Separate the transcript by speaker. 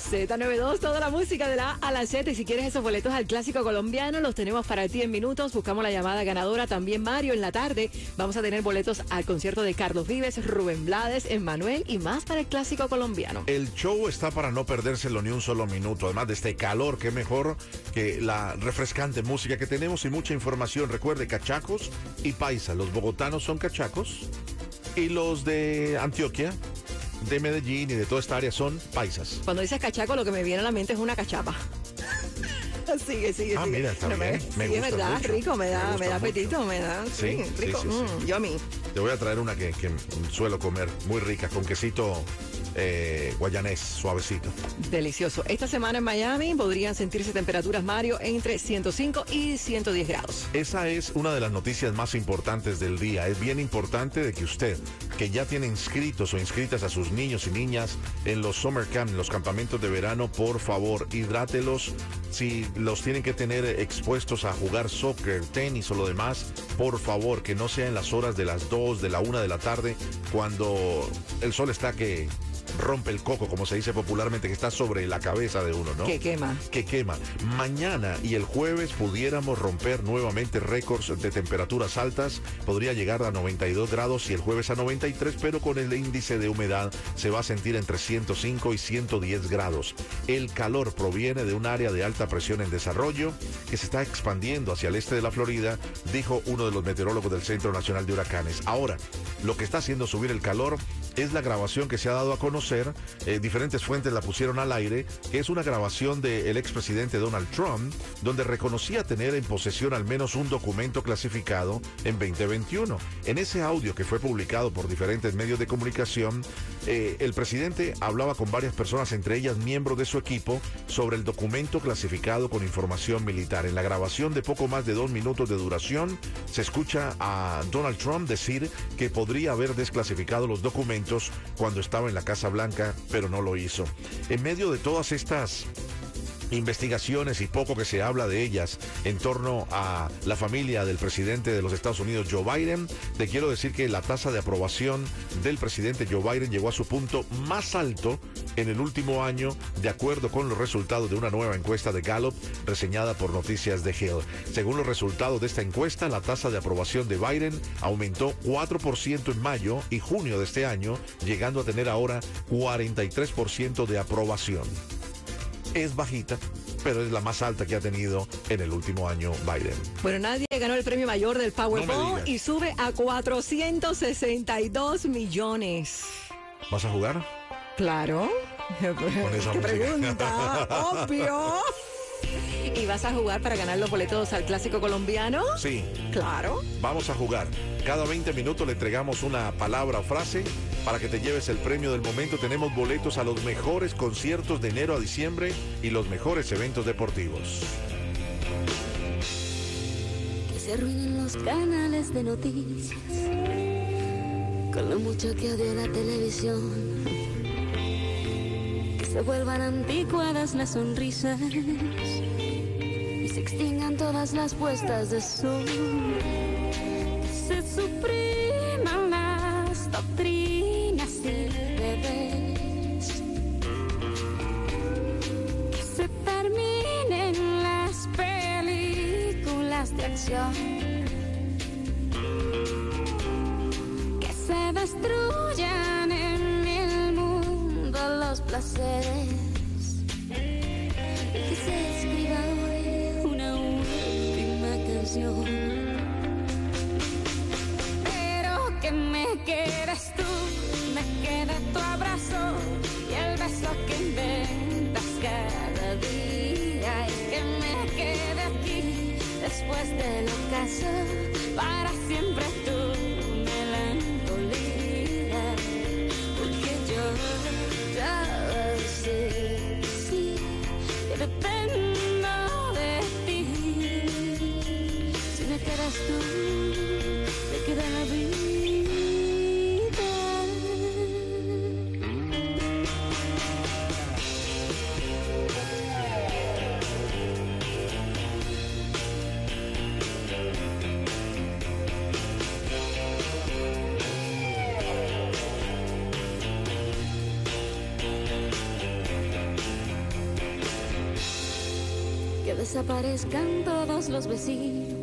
Speaker 1: Z92, toda la música de la A a la. Y si quieres esos boletos al clásico colombiano, los tenemos para ti en minutos. Buscamos la llamada ganadora. También Mario en la tarde. Vamos a tener boletos al concierto de Carlos Vives, Rubén Blades, Emmanuel y más para el clásico colombiano.
Speaker 2: El show está para no perdérselo ni un solo minuto. Además de este calor, qué mejor que la refrescante música que tenemos y mucha información. Recuerde, cachacos y paisa. Los bogotanos son cachacos y los de Antioquia de Medellín y de toda esta área son paisas.
Speaker 1: Cuando dices cachaco, lo que me viene a la mente es una cachapa. sigue, sigue,
Speaker 2: Ah,
Speaker 1: sigue.
Speaker 2: mira, está
Speaker 1: me-
Speaker 2: bien. Me gusta
Speaker 1: verdad,
Speaker 2: mucho.
Speaker 1: rico, me
Speaker 2: Me
Speaker 1: da, me, da
Speaker 2: mucho.
Speaker 1: apetito, me da, sí,
Speaker 2: Sí, sí,
Speaker 1: rico.
Speaker 2: sí, sí.
Speaker 1: Mm, yo a mí.
Speaker 2: Te voy a traer una que, que suelo comer muy rica, con quesito eh, guayanés, suavecito.
Speaker 1: Delicioso. Esta semana en Miami podrían sentirse temperaturas, Mario, entre 105 y 110 grados.
Speaker 2: Esa es una de las noticias más importantes del día. Es bien importante de que usted, que ya tiene inscritos o inscritas a sus niños y niñas en los summer camp, en los campamentos de verano, por favor, hidrátelos. Si los tienen que tener expuestos a jugar soccer, tenis o lo demás, por favor, que no sea en las horas de las 2, de la 1 de la tarde, cuando el sol está que rompe el coco, como se dice popularmente, que está sobre la cabeza de uno, ¿no?
Speaker 1: Que quema.
Speaker 2: que quema. Mañana y el jueves pudiéramos romper nuevamente récords de temperaturas altas. Podría llegar a 92 grados y el jueves a 93, pero con el índice de humedad se va a sentir entre 105 y 110 grados. El calor proviene de un área de alta presión en desarrollo que se está expandiendo hacia el este de la Florida, dijo uno de los meteorólogos del Centro Nacional de Huracanes. Ahora, lo que está haciendo subir el calor es la grabación que se ha dado a conocer, eh, diferentes fuentes la pusieron al aire, que es una grabación del expresidente Donald Trump, donde reconocía tener en posesión al menos un documento clasificado en 2021. En ese audio que fue publicado por diferentes medios de comunicación, eh, el presidente hablaba con varias personas, entre ellas miembros de su equipo, sobre el documento clasificado con información militar. En la grabación de poco más de dos minutos de duración, se escucha a Donald Trump decir que podría haber desclasificado los documentos cuando estaba en la Casa Blanca, pero no lo hizo. En medio de todas estas investigaciones y poco que se habla de ellas en torno a la familia del presidente de los Estados Unidos, Joe Biden, te quiero decir que la tasa de aprobación del presidente Joe Biden llegó a su punto más alto en el último año, de acuerdo con los resultados de una nueva encuesta de Gallup reseñada por Noticias de Hill. Según los resultados de esta encuesta, la tasa de aprobación de Biden aumentó 4% en mayo y junio de este año, llegando a tener ahora 43% de aprobación es bajita, pero es la más alta que ha tenido en el último año Biden.
Speaker 1: Bueno, nadie ganó el premio mayor del Powerball y sube a 462 millones.
Speaker 2: ¿Vas a jugar?
Speaker 1: Claro.
Speaker 2: esa
Speaker 1: ¿Qué
Speaker 2: música.
Speaker 1: pregunta? Obvio. ¿Y vas a jugar para ganar los boletos al clásico colombiano?
Speaker 2: Sí,
Speaker 1: Claro.
Speaker 2: vamos a jugar. Cada 20 minutos le entregamos una palabra o frase para que te lleves el premio del momento. Tenemos boletos a los mejores conciertos de enero a diciembre y los mejores eventos deportivos.
Speaker 3: Que se arruinen los canales de noticias. Con lo mucho que odio la televisión. Se vuelvan anticuadas las sonrisas. Y se extingan todas las puestas de sol. Se supriman las doctrinas y deberes. Que se terminen las películas de acción. Que se destruyan placeres. Y que se escriba hoy una última canción. Pero que me quedes tú, me quede tu abrazo y el beso que inventas cada día y que me quede aquí después del ocaso para siempre Que desaparezcan todos los vecinos.